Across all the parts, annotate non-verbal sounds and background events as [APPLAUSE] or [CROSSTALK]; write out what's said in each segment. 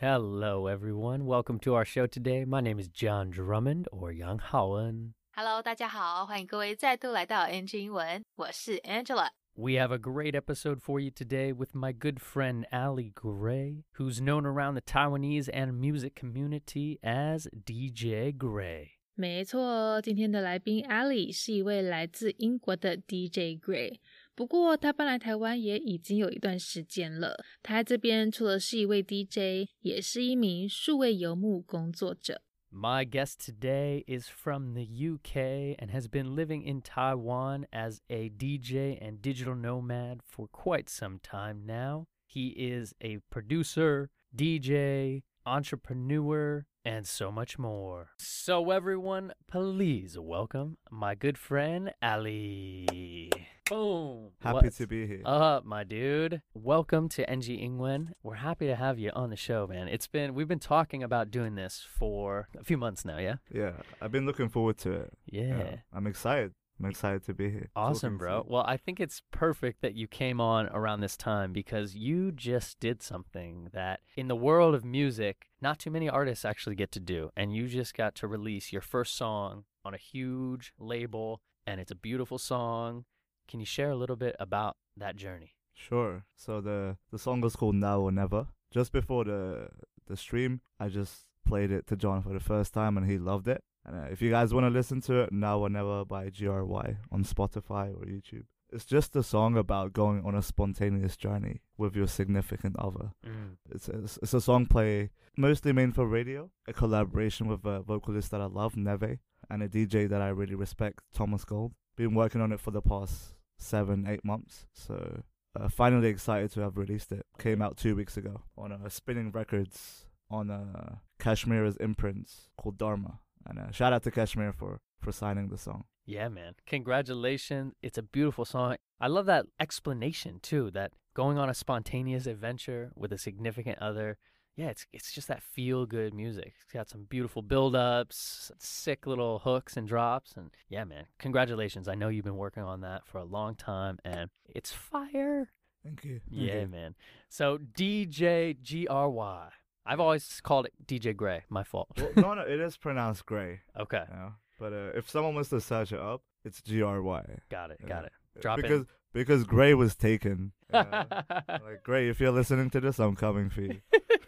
Hello, everyone. Welcome to our show today. My name is John Drummond or Yang Haoen. Hello，大家好，欢迎各位再度来到 NG 英文，我是 Angela。 We have a great episode for you today with my good friend Ali Gray, who's known around the Taiwanese and music community as DJ Gray. 没错，今天的来宾 Ali 是一位来自英国的 DJ Gray。 不过他搬来台湾也已经有一段时间了。他在这边除了是一位 DJ，也是一名数位游牧工作者。 My guest today is from the UK and has been living in Taiwan as a DJ and digital nomad for quite some time now. He is a producer, DJ, entrepreneur, and so much more. So, everyone, please welcome my good friend Ali. Boom. Happy What's to be here. up, my dude? Welcome to NG Ingwen. We're happy to have you on the show, man. It's been we've been talking about doing this for a few months now, yeah? yeah, I've been looking forward to it. Yeah. I'm excited. I'm excited to be here. Awesome, bro. Well, I think it's perfect that you came on around this time because you just did something that in the world of music, not too many artists actually get to do. And you just got to release your first song on a huge label, and it's a beautiful song. Can you share a little bit about that journey? Sure. So the the song was called Now or Never. Just before the the stream, I just played it to John for the first time, and he loved it. And uh, if you guys want to listen to it, Now or Never by GRY on Spotify or YouTube. It's just a song about going on a spontaneous journey with your significant other. Mm. It's a, it's a song play mostly made for radio, a collaboration with a vocalist that I love, Neve, and a DJ that I really respect, Thomas Gold. Been working on it for the past seven, eight months, so uh, finally excited to have released it. Came out two weeks ago on uh, Spinnin' Records on uh, KSHMR's imprints called Dharma. And uh, shout out to Kashmir for, for signing the song. Yeah, man. Congratulations. It's a beautiful song. I love that explanation too, that going on a spontaneous adventure with a significant other. Yeah, it's it's just that feel good music. It's got some beautiful build ups, sick little hooks and drops and yeah, man. Congratulations. I know you've been working on that for a long time and it's fire. Thank you. Thank Yeah, you. man. So DJ G R Y. I've always called it DJ Gray. My fault. Well, no, no, it is pronounced Gray. [LAUGHS] okay. You know? But uh, if someone wants to search it up, it's G R Y. Got it. Got it. Drop it. Because Gray was taken. [LAUGHS] Uh, like Gray, if you're listening to this, I'm coming for you.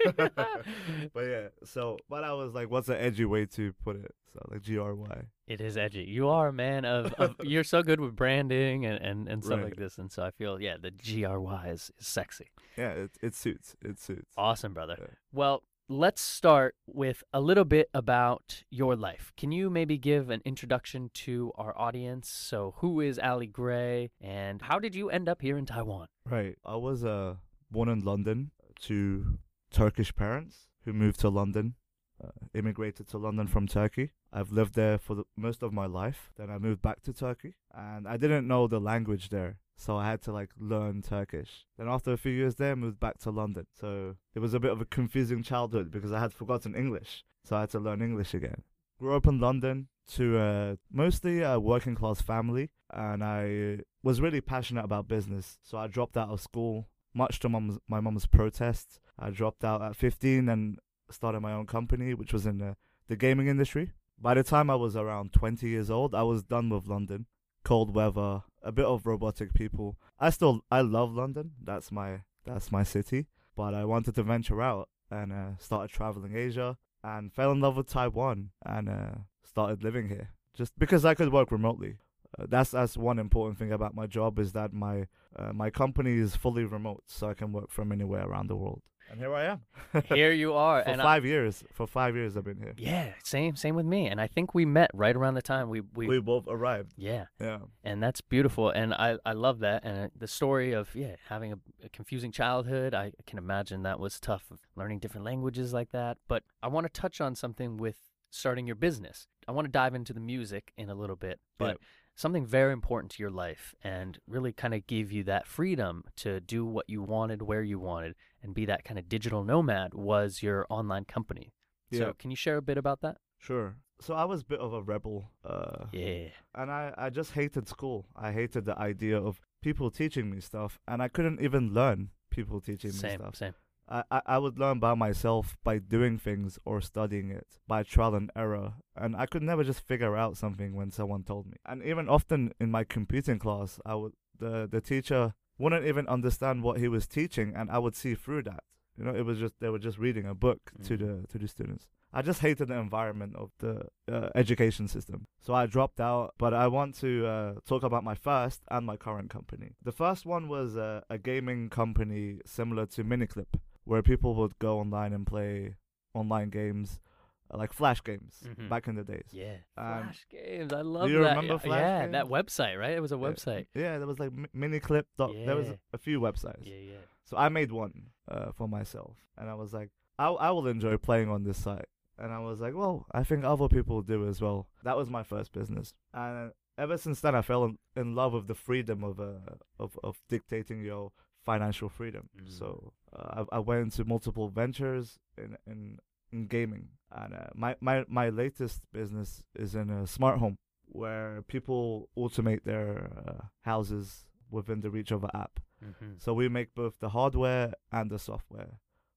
[LAUGHS] but yeah, so but I was like, what's an edgy way to put it? So like G R Y. It is edgy. You are a man of, of [LAUGHS] you're so good with branding and, and, and stuff Right. like this. And so I feel, yeah, the GRY is, is sexy. Yeah, it it suits. It suits. Awesome, brother. Yeah. Well, let's start with a little bit about your life. Can you maybe give an introduction to our audience? So, who is Ali Gray and how did you end up here in Taiwan? Right. I was uh born in London to Turkish parents who moved to London, uh, immigrated to London from Turkey. I've lived there for the, most of my life. Then I moved back to Turkey, and I didn't know the language there, so I had to like learn Turkish. Then after a few years there, I moved back to London. So it was a bit of a confusing childhood because I had forgotten English, so I had to learn English again. Grew up in London to a mostly a working class family, and I was really passionate about business. So I dropped out of school, much to mum's, my mum's protest. I dropped out at 15 and started my own company, which was in the, the gaming industry. By the time I was around 20 years old, I was done with London. Cold weather, a bit of robotic people. I still I love London. That's my that's my city. But I wanted to venture out and uh, started traveling Asia and fell in love with Taiwan and uh, started living here just because I could work remotely. Uh, that's that's one important thing about my job is that my uh, my company is fully remote, so I can work from anywhere around the world. And here I am. [LAUGHS] Here you are. for and I- five years. For five years, I've been here. yeah, same same with me. And I think we met right around the time we we, We both arrived. yeah. Yeah. and that's beautiful and i i love that and the story of yeah having a, a confusing childhood i can imagine that was tough learning different languages like that but i want to touch on something with starting your business i want to dive into the music in a little bit but. Something very important to your life and really kind of give you that freedom to do what you wanted where you wanted and be that kind of digital nomad was your online company Yeah. so can you share a bit about that Sure. So I was a bit of a rebel. Uh, yeah and I, I just hated school. I hated the idea of people teaching me stuff, and I couldn't even learn people teaching me same stuff. same I, I, would learn by myself by doing things or studying it by trial and error. And I could never just figure out something when someone told me. And even often in my computing class, I would the, the teacher wouldn't even understand what he was teaching and I would see through that. You know, it was just they were just reading a book to Mhm. the to the students. I just hated the environment of the uh, education system. So I dropped out, but I want to uh, talk about my first and my current company. The first one was uh, a gaming company similar to Miniclip, where people would go online and play online games, uh, like Flash games Mhm. back in the days. Yeah. Um, Flash games. I love you that. remember yeah, Flash yeah, that website, right? It was a website. Yeah, there was like mi- Miniclip. Dot, There was a few websites. Yeah, yeah. So I made one uh, for myself, and I was like, I I will enjoy playing on this site. And I was like, well, I think other people do as well. That was my first business, and ever since then, I fell in, in love with the freedom of uh of of dictating your financial freedom. Mm. So uh, I I went into multiple ventures in in, in gaming, and uh, my my my latest business is in a smart home where people automate their uh, houses within the reach of an app. Mm-hmm. So we make both the hardware and the software.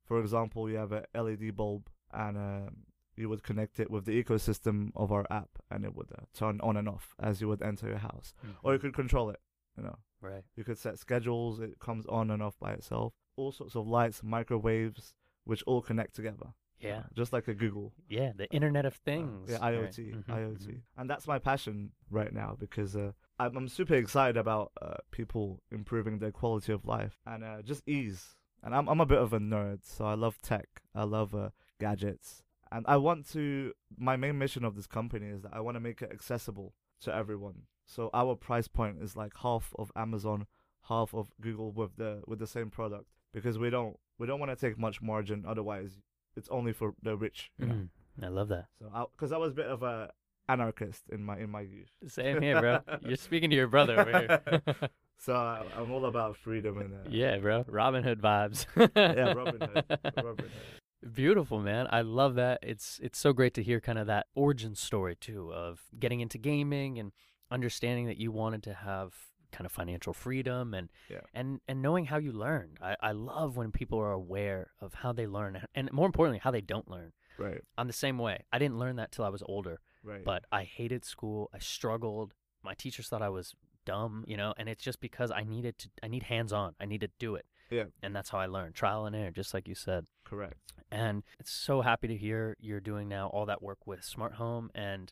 For example, you have a LED bulb, and um, you would connect it with the ecosystem of our app, and it would uh, turn on and off as you would enter your house. Or you could control it. You know, Mm-hmm. Right. you could set schedules. It comes on and off by itself. All sorts of lights, microwaves, which all connect together. Yeah. Uh, just like a Google. Yeah. The Internet of Uh, Things. yeah, right. IoT, Mhm, IoT, mhm. and that's my passion right now because uh, I'm, I'm super excited about uh, people improving their quality of life and uh, just ease. And I'm I'm a bit of a nerd, so I love tech. I love uh, gadgets, and I want to. My main mission of this company is that I want to make it accessible to everyone. So our price point is like half of Amazon, half of Google with the with the same product because we don't we don't want to take much margin. Otherwise, it's only for the rich. You know? Mhm. I love that. So, because I, was a bit of a anarchist in my in my youth. Same here, bro. [LAUGHS] You're speaking to your brother over here. [LAUGHS] So I, I'm all about freedom and uh, yeah, bro. Robin Hood vibes. [LAUGHS] yeah, Robin Hood. Robin Hood. Beautiful, man. I love that. It's it's so great to hear kind of that origin story too of getting into gaming and understanding that you wanted to have kind of financial freedom and Yeah. and and knowing how you learn. I, I love when people are aware of how they learn and more importantly how they don't learn. Right, I'm the same way. I didn't learn that till I was older, right. but I hated school. I struggled. My teachers thought I was dumb, you know, and it's just because I needed to I need hands on. I need to do it. Yeah. And that's how I learned. Trial and error, just like you said. correct. And it's so happy to hear you're doing now all that work with Smart Home. And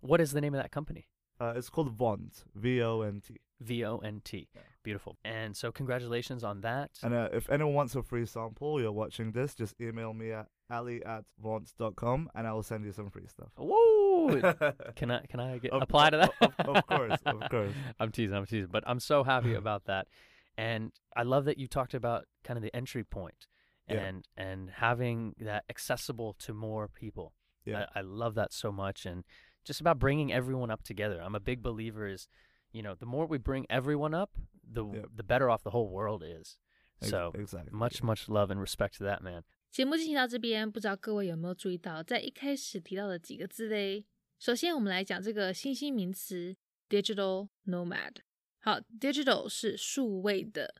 what is the name of that company? Uh, it's called Vont, V O N T. V O N T. Yeah. Beautiful. And so, congratulations on that. And uh, if anyone wants a free sample, you're watching this, just email me at ali at vont.com and I will send you some free stuff. Whoa! [LAUGHS] Can I can I get Of- apply to that? of- of course, of course. [LAUGHS] I'm teasing, I'm teasing, but I'm so happy [LAUGHS] about that, and I love that you talked about kind of the entry point, Yeah. and and having that accessible to more people. Yeah. I, I love that so much, and just about bringing everyone up together. I'm a big believer is, you know, the more we bring everyone up, the Yep. the better off the whole world is. Ex- So exactly. much much love and respect to that man. 节目进行到这边，不知道各位有没有注意到，在一开始提到的几个字嘞？首先，我们来讲这个新兴名词 digital nomad。好，digital 是数位的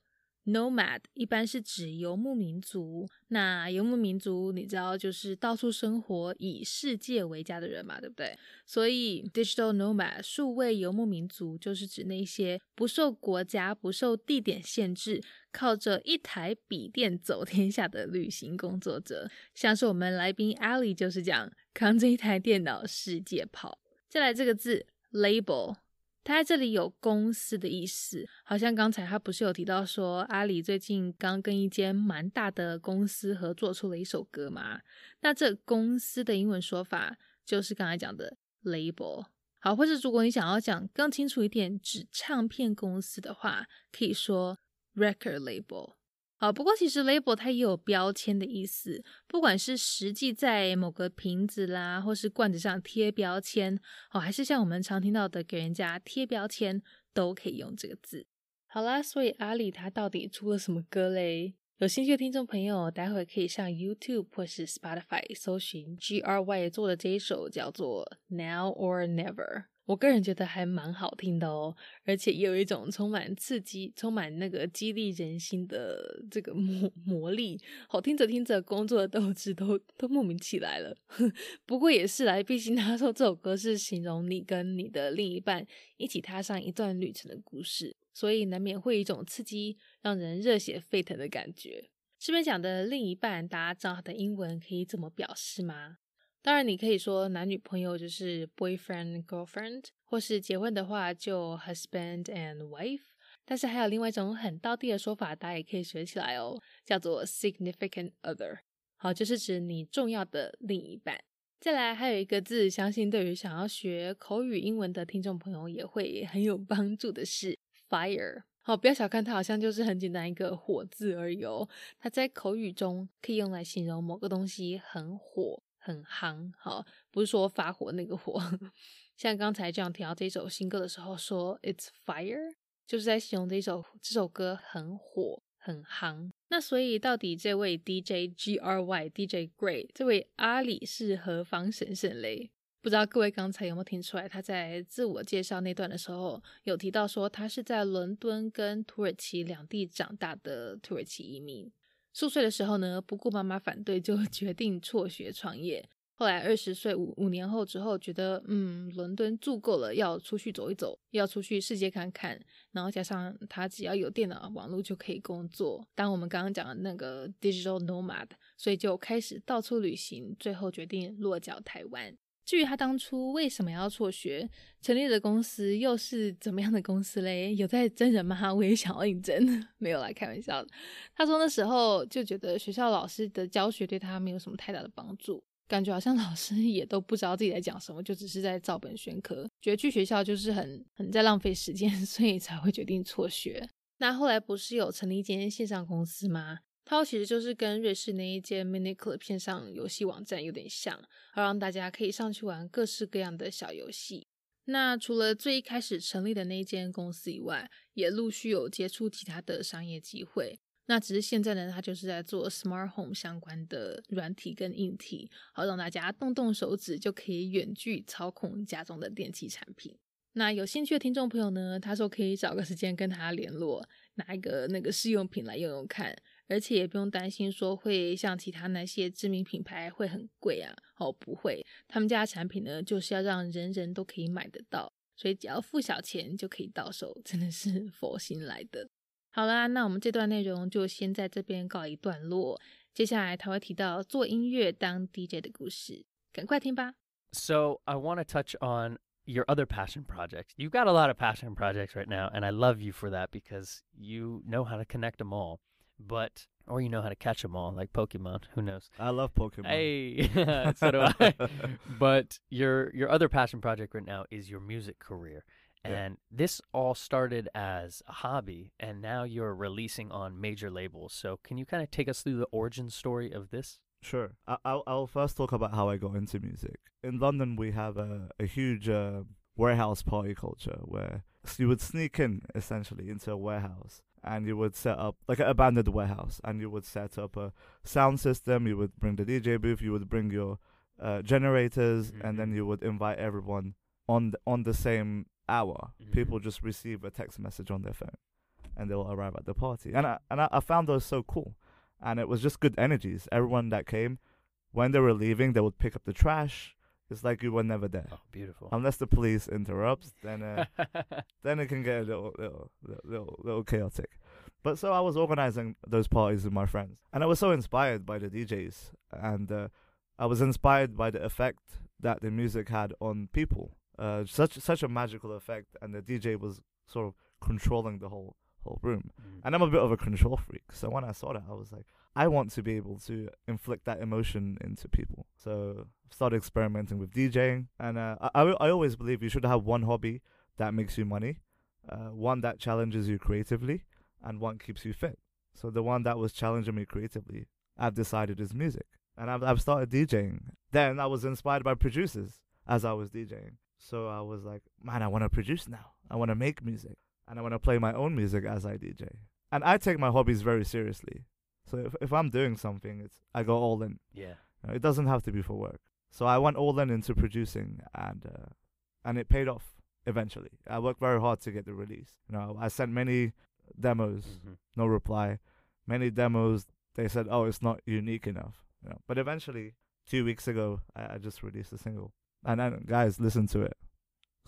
，nomad 一般是指游牧民族。那游牧民族，你知道就是到处生活，以世界为家的人嘛，对不对？所以 digital nomad 数位游牧民族就是指那些不受国家、不受地点限制，靠着一台笔电走天下的旅行工作者。像是我们来宾 Ali 就是这样，扛着一台电脑世界跑。再来这个字 label。他在这里有公司的意思，好像刚才他不是有提到说阿里最近刚跟一间蛮大的公司合作出了一首歌吗？那这公司的英文说法就是刚才讲的 label。好，或者如果你想要讲更清楚一点，指唱片公司的话，可以说 record label。啊，不过其实 label 它也有标签的意思，不管是实际在某个瓶子啦，或是罐子上贴标签，哦，还是像我们常听到的给人家贴标签，都可以用这个字。好啦，所以阿里它到底出了什么歌嘞？有兴趣的听众朋友，待会可以上 YouTube 或是 Spotify 搜寻 G R Y 做的这一首叫做 Now or Never。我个人觉得还蛮好听的哦，而且也有一种充满刺激、充满那个激励人心的这个 [LAUGHS] 魔魔力。好听着听着，工作的斗志都都莫名起来了。[LAUGHS] 不过也是来，毕竟他说这首歌是形容你跟你的另一半一起踏上一段旅程的故事，所以难免会有一种刺激、让人热血沸腾的感觉。这边讲的另一半，大家知道他的英文可以怎么表示吗？当然，你可以说男女朋友就是 boyfriend girlfriend，或是结婚的话就 husband and wife。但是还有另外一种很道地的说法，大家也可以学起来哦，叫做 significant other。好，就是指你重要的另一半。再来，还有一个字，相信对于想要学口语英文的听众朋友也会很有帮助的是 fire。好，不要小看它，好像就是很简单一个火字而已哦。它在口语中可以用来形容某个东西很火。很夯，好，不是说发火那个火，像刚才这样听到这首新歌的时候，说 It's fire，就是在形容这首这首歌很火很夯。那所以到底这位 DJ G R Y DJ Gray 这位阿里是何方神圣嘞？不知道各位刚才有没有听出来？他在自我介绍那段的时候有提到说，他是在伦敦跟土耳其两地长大的土耳其移民。数岁的时候呢，不顾妈妈反对，就 [LAUGHS] 决定辍学创业。后来二十岁五五年后之后，觉得嗯，伦敦住够了，要出去走一走，要出去世界看看。然后加上他只要有电脑网络就可以工作，当我们刚刚讲的那个 digital nomad，所以就开始到处旅行，最后决定落脚台湾。至于他当初为什么要辍学，成立的公司又是怎么样的公司嘞？有在真人吗？[LAUGHS] 我也想要应征，[LAUGHS] 没有来开玩笑。他说那时候就觉得学校老师的教学对他没有什么太大的帮助，感觉好像老师也都不知道自己在讲什么，就只是在照本宣科，觉得去学校就是很很在浪费时间，[LAUGHS] 所以才会决定辍学。那后来不是有成立一间线上公司吗？它其实就是跟瑞士那一间 Mini Club 片上游戏网站有点像，好让大家可以上去玩各式各样的小游戏。那除了最一开始成立的那一间公司以外，也陆续有接触其他的商业机会。那只是现在呢，它就是在做 Smart Home 相关的软体跟硬体，好让大家动动手指就可以远距操控家中的电器产品。那有兴趣的听众朋友呢，他说可以找个时间跟他联络，拿一个那个试用品来用用看。而且也不用担心说会像其他那些知名品牌会很贵啊，哦不会，他们家的产品呢就是要让人人都可以买得到，所以只要付小钱就可以到手，真的是佛心来的。好啦，那我们这段内容就先在这边告一段落，接下来他会提到做音乐当 DJ 的故事，赶快听吧。So I want to touch on your other passion projects. You've got a lot of passion projects right now, and I love you for that because you know how to connect them all. But or you know how to catch them all like Pokemon. Who knows? I love Pokemon. Hey, [LAUGHS] [LAUGHS] so do I. but your your other passion project right now is your music career, and yeah. this all started as a hobby, and now you're releasing on major labels. So can you kind of take us through the origin story of this? Sure. I- will I'll first talk about how I got into music. In London, we have a a huge uh, warehouse party culture where you would sneak in essentially into a warehouse and you would set up like an abandoned warehouse and you would set up a sound system you would bring the dj booth you would bring your uh, generators mm-hmm. and then you would invite everyone on the, on the same hour mm-hmm. people just receive a text message on their phone and they'll arrive at the party and I, and I, I found those so cool and it was just good energies everyone that came when they were leaving they would pick up the trash it's like you were never there. Oh, beautiful. Unless the police interrupts, then uh, [LAUGHS] then it can get a little, little, little, little chaotic. But so I was organizing those parties with my friends, and I was so inspired by the DJs, and uh, I was inspired by the effect that the music had on people. Uh, such such a magical effect, and the DJ was sort of controlling the whole whole room. Mm. And I'm a bit of a control freak, so when I saw that, I was like, I want to be able to inflict that emotion into people. So I started experimenting with DJing, and uh, I, I always believe you should have one hobby that makes you money, uh, one that challenges you creatively, and one keeps you fit. So the one that was challenging me creatively, I've decided is music, and I've I've started DJing. Then I was inspired by producers as I was DJing. So I was like, man, I want to produce now. I want to make music, and I want to play my own music as I DJ. And I take my hobbies very seriously. So if if I'm doing something, it's I go all in. Yeah. You know, it doesn't have to be for work. So I went all in into producing, and uh, and it paid off eventually. I worked very hard to get the release. You know, I sent many demos, Mhm. no reply. Many demos, they said, "Oh, it's not unique enough." You know, but eventually, two weeks ago, I, I just released a single, and then guys, listen to it.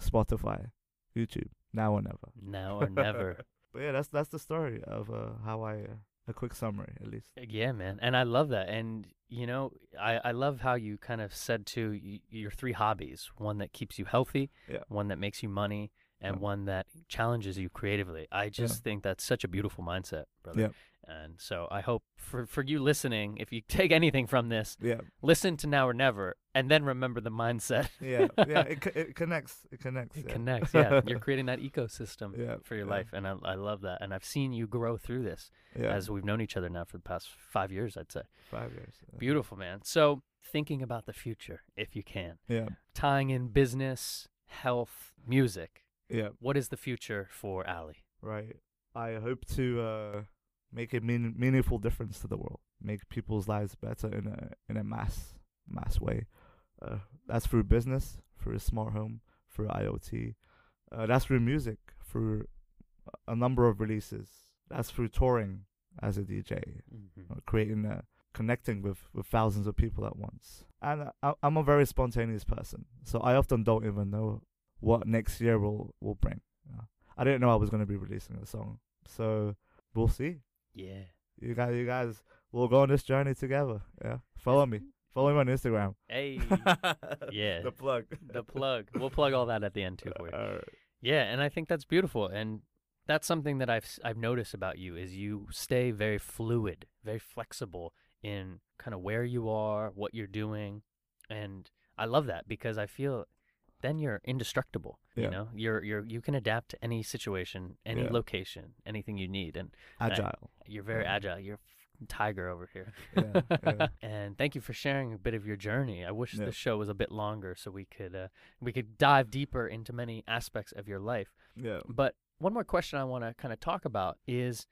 Spotify, YouTube, now or never. Now or never. [LAUGHS] But yeah, that's that's the story of uh, how I uh, a quick summary at least. Yeah, man. And I love that. And, you know, I, I love how you kind of said to y- your three hobbies one that keeps you healthy, Yeah. one that makes you money, and Yeah. one that challenges you creatively. I just think that's such a beautiful mindset, brother. Yeah. And so I hope for, for you listening, if you [LAUGHS] take anything from this, Yeah, listen to Now or Never and then remember the mindset. yeah, yeah. It [LAUGHS] co- it connects. It connects. It yeah. connects. Yeah. You're [LAUGHS] creating that ecosystem Yeah, for your yeah. life. And I, I love that. And I've seen you grow through this yeah. as we've known each other now for the past five years, I'd say. five years. yeah. Beautiful, man. So, thinking about the future, if you can, Yeah, tying in business, health, music, yeah. what is the future for Ali? Right. I hope to uh, make a mean- meaningful difference to the world. Make people's lives better in a in a mass mass way. Uh, that's through business, through a smart home, through IoT. Uh, that's through music, through a number of releases. That's through touring as a DJ, Mm-hmm. uh, creating, uh, connecting with, with thousands of people at once. And I, I'm a very spontaneous person, so I often don't even know what next year will will bring. I didn't know I was going to be releasing a song, so we'll see. Yeah. You guys, you guys, will go on this journey together. Yeah, follow me, follow me on Instagram. Hey, [LAUGHS] Yeah. the plug. the plug. We'll plug all that at the end too for you. Yeah, and I think that's beautiful, and that's something that I've s- I've noticed about you is you stay very fluid, very flexible in kind of where you are, what you're doing, and I love that because I feel then you're indestructible. You know, you're you're you can adapt to any situation, any Yeah. location, anything you need, and Agile. you're very Yeah. agile. You're tiger over here. Yeah, yeah. [LAUGHS] and thank you for sharing a bit of your journey. I wish Yeah. the show was a bit longer so we could uh, we could dive deeper into many aspects of your life. Yeah. But one more question I want to kind of talk about is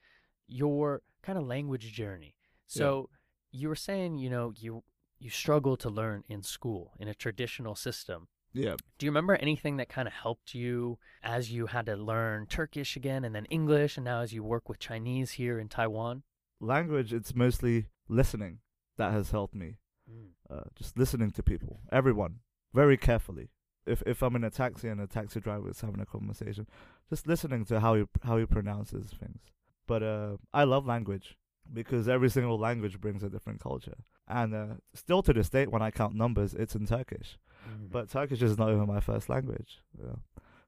your kind of language journey. So you were saying, you know, you you struggle to learn in school in a traditional system. Yeah. Do you remember anything that kind of helped you as you had to learn Turkish again and then English and now as you work with Chinese here in Taiwan? Language. It's mostly listening that has helped me. uh, just listening to people, everyone, very carefully. If if I'm in a taxi and a taxi driver is having a conversation, just listening to how he how he pronounces things. But uh, I love language because every single language brings a different culture. And uh, still to this date, when I count numbers, it's in Turkish. Mm. But Turkish is not even my first language. You know?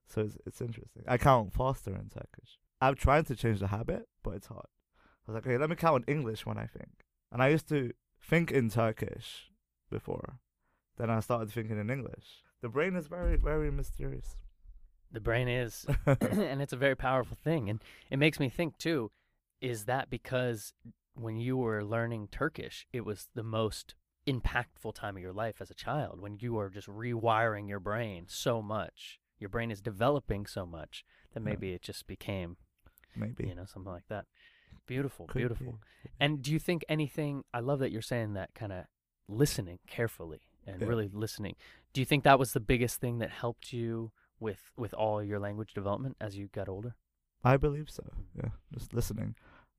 So it's it's interesting. I count faster in Turkish. I'm trying to change the habit, but it's hard. I was like, okay, let me count in English when I think. And I used to think in Turkish before. Then I started thinking in English. The brain is very, very mysterious. the brain is [LAUGHS] [COUGHS] and it's a very powerful thing and it makes me think too is that because when you were learning turkish it was the most impactful time of your life as a child when you are just rewiring your brain so much your brain is developing so much that Yeah. maybe it just became Maybe. you know something like that beautiful Could beautiful be. and do you think anything i love that you're saying that kind of listening carefully and Yeah. really listening do you think that was the biggest thing that helped you with with all your language development as you got older I believe so. Yeah, just listening,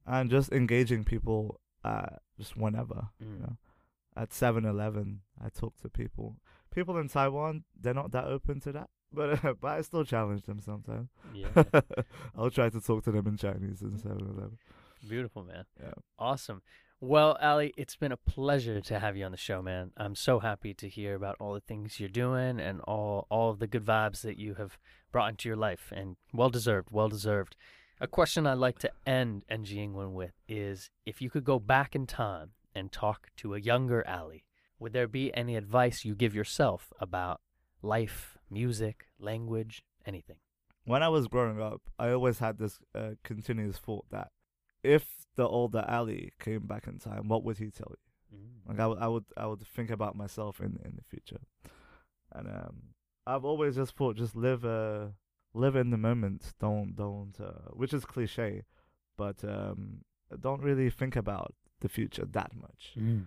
and just engaging people. Uh, just whenever. Mm. You know, at 7-Eleven, I talk to people. People in Taiwan, they're not that open to that, [LAUGHS] but uh, but I still challenge them sometimes. yeah [LAUGHS] I'll try to talk to them in Chinese in 7-Eleven. beautiful man Yeah. awesome well ali it's been a pleasure to have you on the show man i'm so happy to hear about all the things you're doing and all all of the good vibes that you have brought into your life and well deserved well deserved a question i'd like to end ng england with is if you could go back in time and talk to a younger ali would there be any advice you give yourself about life music language anything When I was growing up, I always had this uh, continuous thought that if the older Ali came back in time, what would he tell you? Like I would, I would, I would think about myself in in the future, and um, I've always just thought, just live, uh, live in the moment. Don't, don't, uh, which is cliche, but um, don't really think about the future that much. Mm.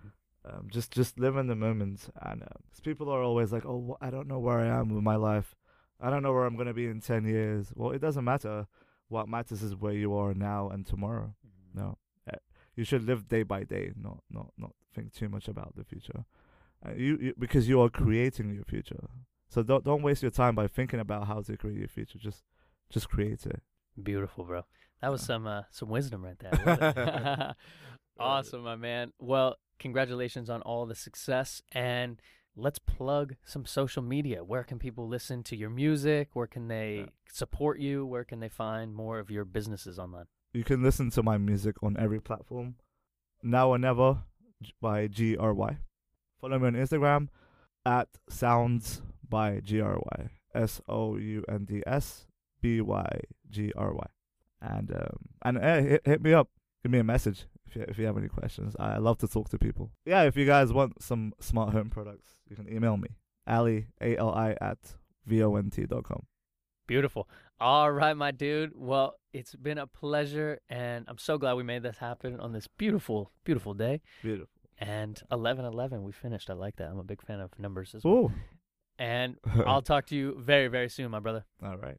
Um, just, just live in the moment. And uh 'cause people are always like, oh, I don't know where I am with my life. I don't know where I'm gonna be in ten years. Well, it doesn't matter. What matters is where you are now and tomorrow. No, uh, you should live day by day. Not not not think too much about the future. Uh, you, you because you are creating your future. So don't don't waste your time by thinking about how to create your future. Just just create it. Beautiful, bro. That was Yeah. some uh, some wisdom right there. [LAUGHS] [LAUGHS] I love it. awesome, my man. Well, congratulations on all the success and let's plug some social media. Where can people listen to your music? Where can they Yeah. support you? Where can they find more of your businesses online? You can listen to my music on every platform. Now or never by G R Y. Follow me on Instagram at sounds by G R Y. S O U N D S B Y G R Y. And um and hey, hit, hit me up. Give me a message you if you have any questions. I love to talk to people. Yeah, if you guys want some smart home products, you can email me. Ali A L I at VONT dot com. Beautiful. All right, my dude. Well, it's been a pleasure and I'm so glad we made this happen on this beautiful, beautiful day. Beautiful. And 11-11, we finished. I like that. I'm a big fan of numbers as well. Ooh. And [LAUGHS] I'll talk to you very, very soon, my brother. All right.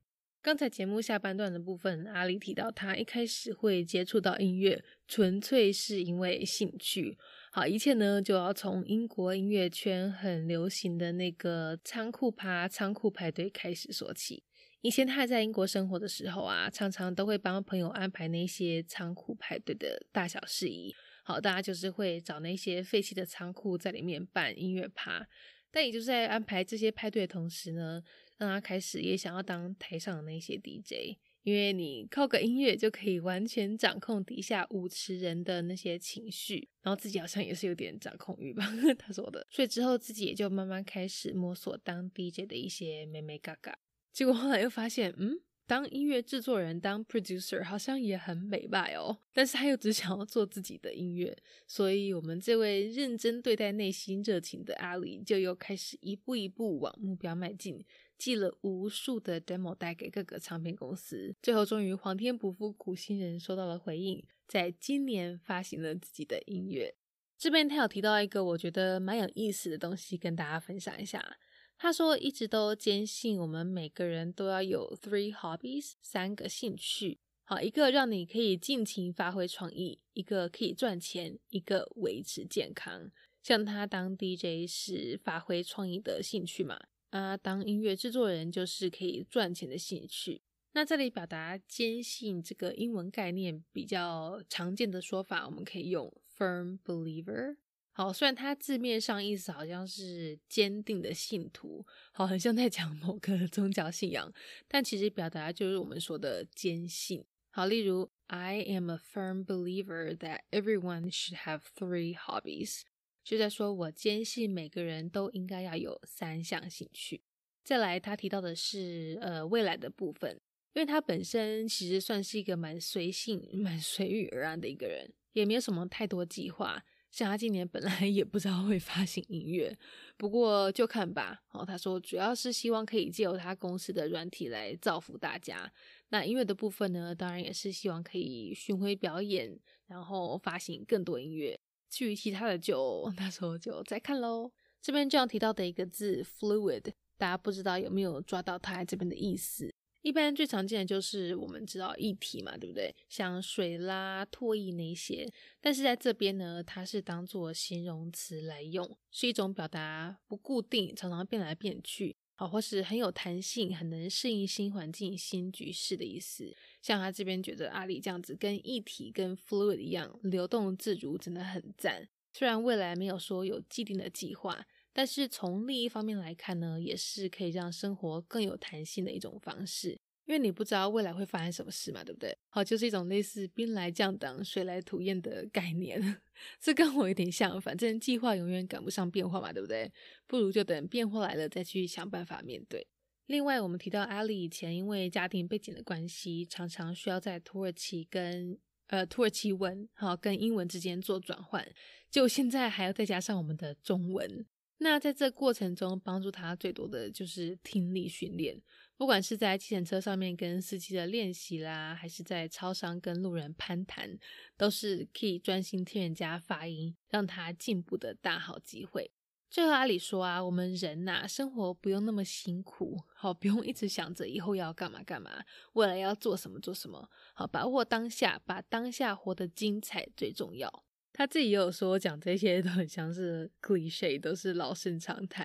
刚才节目下半段的部分，阿里提到他一开始会接触到音乐，纯粹是因为兴趣。好，一切呢就要从英国音乐圈很流行的那个仓库趴、仓库派对开始说起。以前他还在英国生活的时候啊，常常都会帮朋友安排那些仓库派对的大小事宜。好，大家就是会找那些废弃的仓库在里面办音乐趴。但也就是在安排这些派对的同时呢，让他开始也想要当台上的那些 DJ，因为你靠个音乐就可以完全掌控底下舞池人的那些情绪，然后自己好像也是有点掌控欲吧，[LAUGHS] 他说的。所以之后自己也就慢慢开始摸索当 DJ 的一些美美嘎嘎。结果后来又发现，嗯，当音乐制作人、当 producer 好像也很美败哦，但是他又只想要做自己的音乐，所以我们这位认真对待内心热情的阿里，就又开始一步一步往目标迈进，寄了无数的 demo 带给各个唱片公司，最后终于皇天不负苦心人，收到了回应，在今年发行了自己的音乐。这边他有提到一个我觉得蛮有意思的东西，跟大家分享一下。他说，一直都坚信我们每个人都要有 three hobbies，三个兴趣。好，一个让你可以尽情发挥创意，一个可以赚钱，一个维持健康。像他当 DJ 是发挥创意的兴趣嘛，啊，当音乐制作人就是可以赚钱的兴趣。那这里表达坚信这个英文概念比较常见的说法，我们可以用 firm believer。好，虽然它字面上意思好像是坚定的信徒，好，很像在讲某个 [LAUGHS] 宗教信仰，但其实表达就是我们说的坚信。好，例如 I am a firm believer that everyone should have three hobbies，就在说我坚信每个人都应该要有三项兴趣。再来，他提到的是呃未来的部分，因为他本身其实算是一个蛮随性、蛮随遇而安的一个人，也没有什么太多计划。像他今年本来 [LAUGHS] 也不知道会发行音乐，不过就看吧。哦，他说主要是希望可以借由他公司的软体来造福大家。那音乐的部分呢，当然也是希望可以巡回表演，然后发行更多音乐。至于其他的就，[LAUGHS] 那时候就再看喽。这边这样提到的一个字 fluid，大家不知道有没有抓到他这边的意思？一般最常见的就是我们知道液体嘛，对不对？像水啦、唾液那些。但是在这边呢，它是当做形容词来用，是一种表达不固定、常常变来变去，好，或是很有弹性、很能适应新环境、新局势的意思。像他这边觉得阿里这样子跟液体、跟 fluid 一样流动自如，真的很赞。虽然未来没有说有既定的计划。但是从另一方面来看呢，也是可以让生活更有弹性的一种方式，因为你不知道未来会发生什么事嘛，对不对？好，就是一种类似兵来将挡，水来土掩的概念。[LAUGHS] 这跟我有点像，反正计划永远赶不上变化嘛，对不对？不如就等变化来了再去想办法面对。另外，我们提到阿里以前因为家庭背景的关系，常常需要在土耳其跟呃土耳其文好跟英文之间做转换，就现在还要再加上我们的中文。那在这过程中，帮助他最多的就是听力训练，不管是在计程车上面跟司机的练习啦，还是在超商跟路人攀谈，都是可以专心听人家发音，让他进步的大好机会。最后阿里说啊，我们人呐，生活不用那么辛苦，好，不用一直想着以后要干嘛干嘛，未来要做什么做什么，好，把握当下，把当下活得精彩最重要。他自己也有说，讲这些都很像是 [LAUGHS] cliche，都是老生常谈。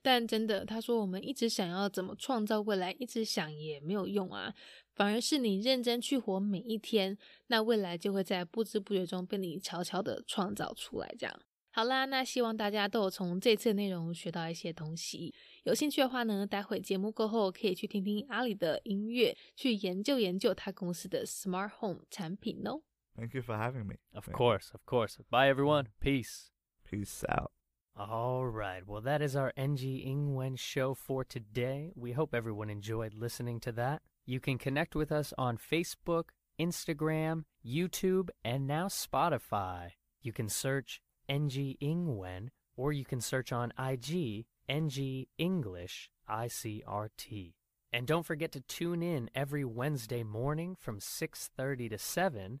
但真的，他说我们一直想要怎么创造未来，一直想也没有用啊，反而是你认真去活每一天，那未来就会在不知不觉中被你悄悄的创造出来，这样。好啦，那希望大家都有从这次内容学到一些东西。有兴趣的话呢，待会节目过后可以去听听阿里的音乐，去研究研究他公司的 Smart Home 产品哦。Thank you for having me. Of course, of course. Bye, everyone. Peace. Peace out. All right. Well, that is our NG Ingwen show for today. We hope everyone enjoyed listening to that. You can connect with us on Facebook, Instagram, YouTube, and now Spotify. You can search NG Ingwen, or you can search on IG NG English ICRT. And don't forget to tune in every Wednesday morning from 6:30 to 7